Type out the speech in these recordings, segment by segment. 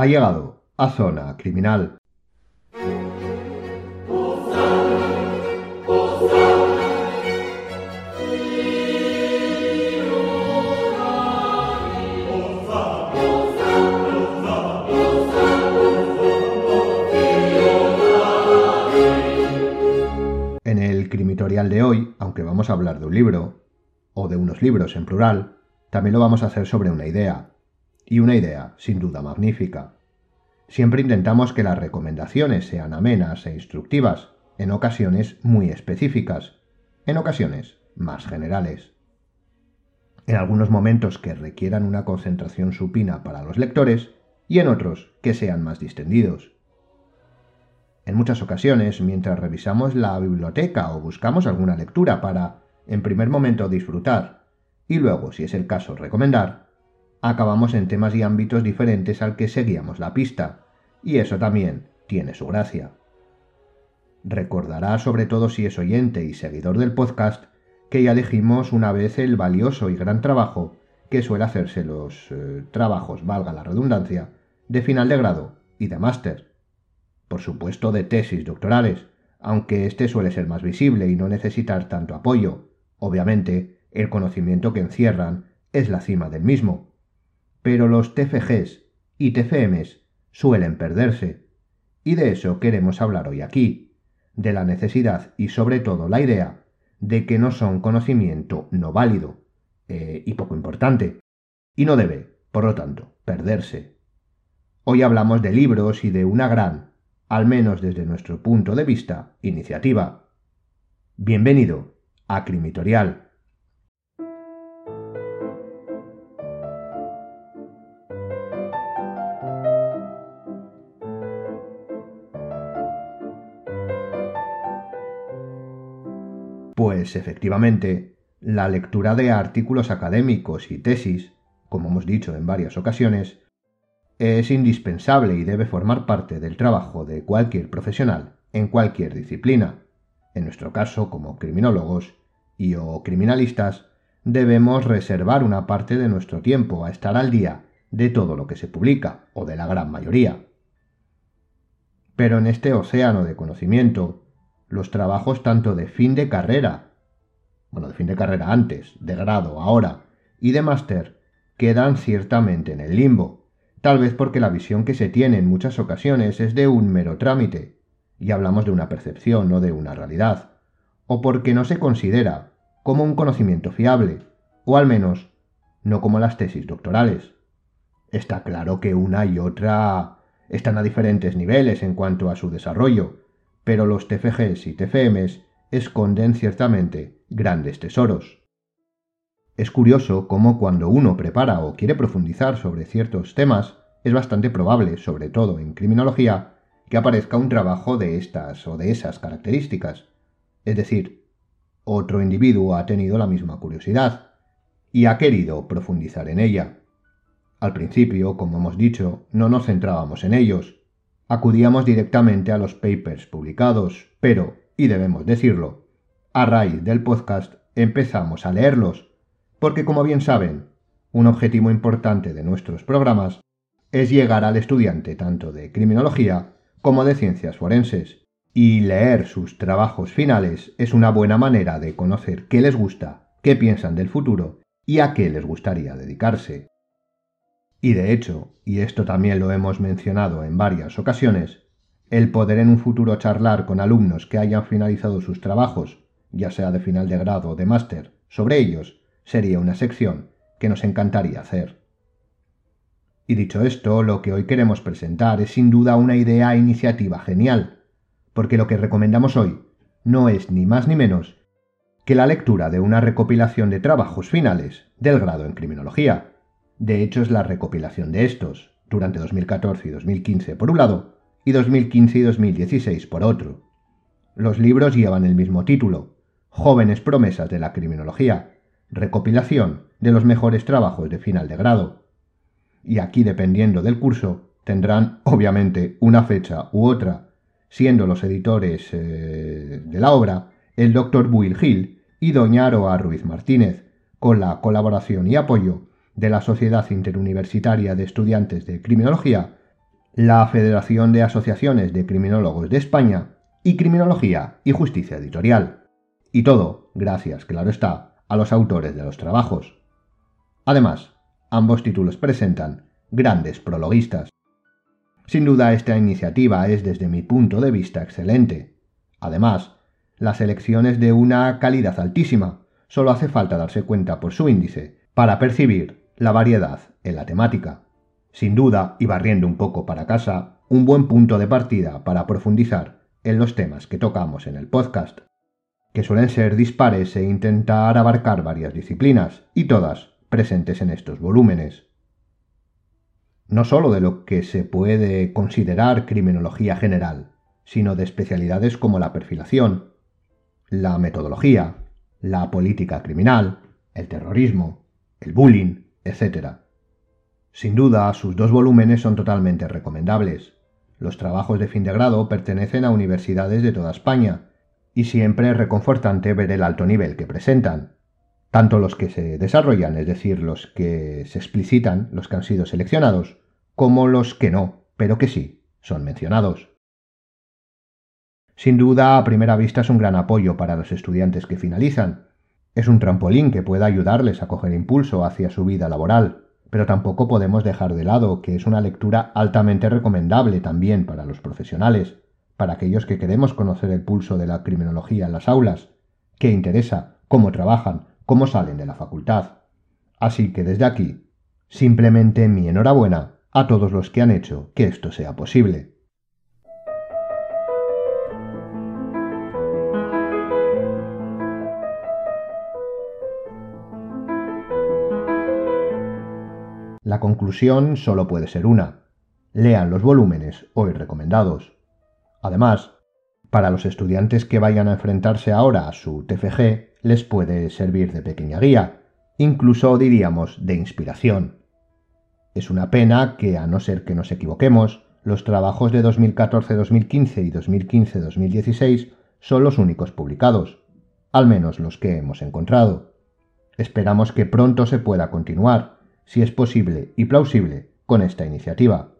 Ha llegado a Zona Criminal. En el crimitorial de hoy, aunque vamos a hablar de un libro, o de unos libros en plural, también lo vamos a hacer sobre una idea. Y una idea, sin duda, magnífica. Siempre intentamos que las recomendaciones sean amenas e instructivas, en ocasiones muy específicas, en ocasiones más generales. En algunos momentos que requieran una concentración supina para los lectores y en otros que sean más distendidos. En muchas ocasiones, mientras revisamos la biblioteca o buscamos alguna lectura para, en primer momento, disfrutar y luego, si es el caso, recomendar, acabamos en temas y ámbitos diferentes al que seguíamos la pista, y eso también tiene su gracia. Recordará, sobre todo si es oyente y seguidor del podcast, que ya dijimos una vez el valioso y gran trabajo que suele hacerse los eh, trabajos, valga la redundancia, de final de grado y de máster por supuesto de tesis doctorales, aunque este suele ser más visible y no necesitar tanto apoyo. Obviamente, el conocimiento que encierran es la cima del mismo. Pero los TFGs y TFMs suelen perderse. Y de eso queremos hablar hoy aquí, de la necesidad y sobre todo la idea de que no son conocimiento no válido eh, y poco importante, y no debe, por lo tanto, perderse. Hoy hablamos de libros y de una gran al menos desde nuestro punto de vista, iniciativa. Bienvenido a Crimitorial. Pues efectivamente, la lectura de artículos académicos y tesis, como hemos dicho en varias ocasiones, es indispensable y debe formar parte del trabajo de cualquier profesional en cualquier disciplina. En nuestro caso, como criminólogos y o criminalistas, debemos reservar una parte de nuestro tiempo a estar al día de todo lo que se publica, o de la gran mayoría. Pero en este océano de conocimiento, los trabajos tanto de fin de carrera, bueno, de fin de carrera antes, de grado ahora, y de máster, quedan ciertamente en el limbo, tal vez porque la visión que se tiene en muchas ocasiones es de un mero trámite, y hablamos de una percepción, no de una realidad, o porque no se considera como un conocimiento fiable, o al menos no como las tesis doctorales. Está claro que una y otra están a diferentes niveles en cuanto a su desarrollo, pero los TFGs y TFMs esconden ciertamente grandes tesoros. Es curioso cómo cuando uno prepara o quiere profundizar sobre ciertos temas, es bastante probable, sobre todo en criminología, que aparezca un trabajo de estas o de esas características. Es decir, otro individuo ha tenido la misma curiosidad y ha querido profundizar en ella. Al principio, como hemos dicho, no nos centrábamos en ellos. Acudíamos directamente a los papers publicados, pero, y debemos decirlo, a raíz del podcast empezamos a leerlos porque como bien saben, un objetivo importante de nuestros programas es llegar al estudiante tanto de criminología como de ciencias forenses, y leer sus trabajos finales es una buena manera de conocer qué les gusta, qué piensan del futuro y a qué les gustaría dedicarse. Y de hecho, y esto también lo hemos mencionado en varias ocasiones, el poder en un futuro charlar con alumnos que hayan finalizado sus trabajos, ya sea de final de grado o de máster, sobre ellos, sería una sección que nos encantaría hacer. Y dicho esto, lo que hoy queremos presentar es sin duda una idea e iniciativa genial, porque lo que recomendamos hoy no es ni más ni menos que la lectura de una recopilación de trabajos finales del grado en criminología. De hecho, es la recopilación de estos, durante 2014 y 2015 por un lado, y 2015 y 2016 por otro. Los libros llevan el mismo título, Jóvenes promesas de la criminología, recopilación de los mejores trabajos de final de grado. Y aquí, dependiendo del curso, tendrán obviamente una fecha u otra, siendo los editores eh, de la obra el Dr. Will Hill y doña Aroa Ruiz Martínez, con la colaboración y apoyo de la Sociedad Interuniversitaria de Estudiantes de Criminología la Federación de Asociaciones de Criminólogos de España y Criminología y Justicia Editorial. Y todo, gracias, claro está, a los autores de los trabajos. Además, ambos títulos presentan grandes prologuistas. Sin duda esta iniciativa es desde mi punto de vista excelente. Además, la selección es de una calidad altísima, solo hace falta darse cuenta por su índice para percibir la variedad en la temática. Sin duda, y barriendo un poco para casa, un buen punto de partida para profundizar en los temas que tocamos en el podcast, que suelen ser dispares e intentar abarcar varias disciplinas, y todas presentes en estos volúmenes. No sólo de lo que se puede considerar criminología general, sino de especialidades como la perfilación, la metodología, la política criminal, el terrorismo, el bullying, etc. Sin duda, sus dos volúmenes son totalmente recomendables. Los trabajos de fin de grado pertenecen a universidades de toda España, y siempre es reconfortante ver el alto nivel que presentan. Tanto los que se desarrollan, es decir, los que se explicitan, los que han sido seleccionados, como los que no, pero que sí, son mencionados. Sin duda, a primera vista es un gran apoyo para los estudiantes que finalizan. Es un trampolín que puede ayudarles a coger impulso hacia su vida laboral, pero tampoco podemos dejar de lado que es una lectura altamente recomendable también para los profesionales, para aquellos que queremos conocer el pulso de la criminología en las aulas, qué interesa, cómo trabajan, cómo salen de la facultad. Así que desde aquí, simplemente mi enhorabuena a todos los que han hecho que esto sea posible. Conclusión solo puede ser una. Lean los volúmenes hoy recomendados. Además, para los estudiantes que vayan a enfrentarse ahora a su TFG, les puede servir de pequeña guía, incluso diríamos de inspiración. Es una pena que, a no ser que nos equivoquemos, los trabajos de 2014-2015 y 2015-2016 son los únicos publicados, al menos los que hemos encontrado. Esperamos que pronto se pueda continuar, si es posible y plausible, con esta iniciativa.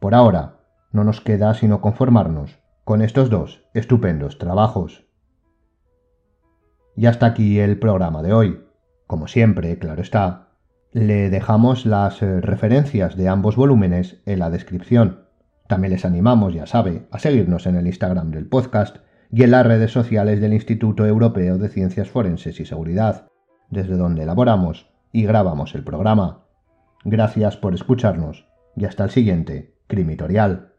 Por ahora, no nos queda sino conformarnos con estos dos estupendos trabajos. Y hasta aquí el programa de hoy. Como siempre, claro está, le dejamos las eh, referencias de ambos volúmenes en la descripción. También les animamos, ya sabe, a seguirnos en el Instagram del podcast y en las redes sociales del Instituto Europeo de Ciencias Forenses y Seguridad, desde donde elaboramos y grabamos el programa. Gracias por escucharnos y hasta el siguiente Crimitorial.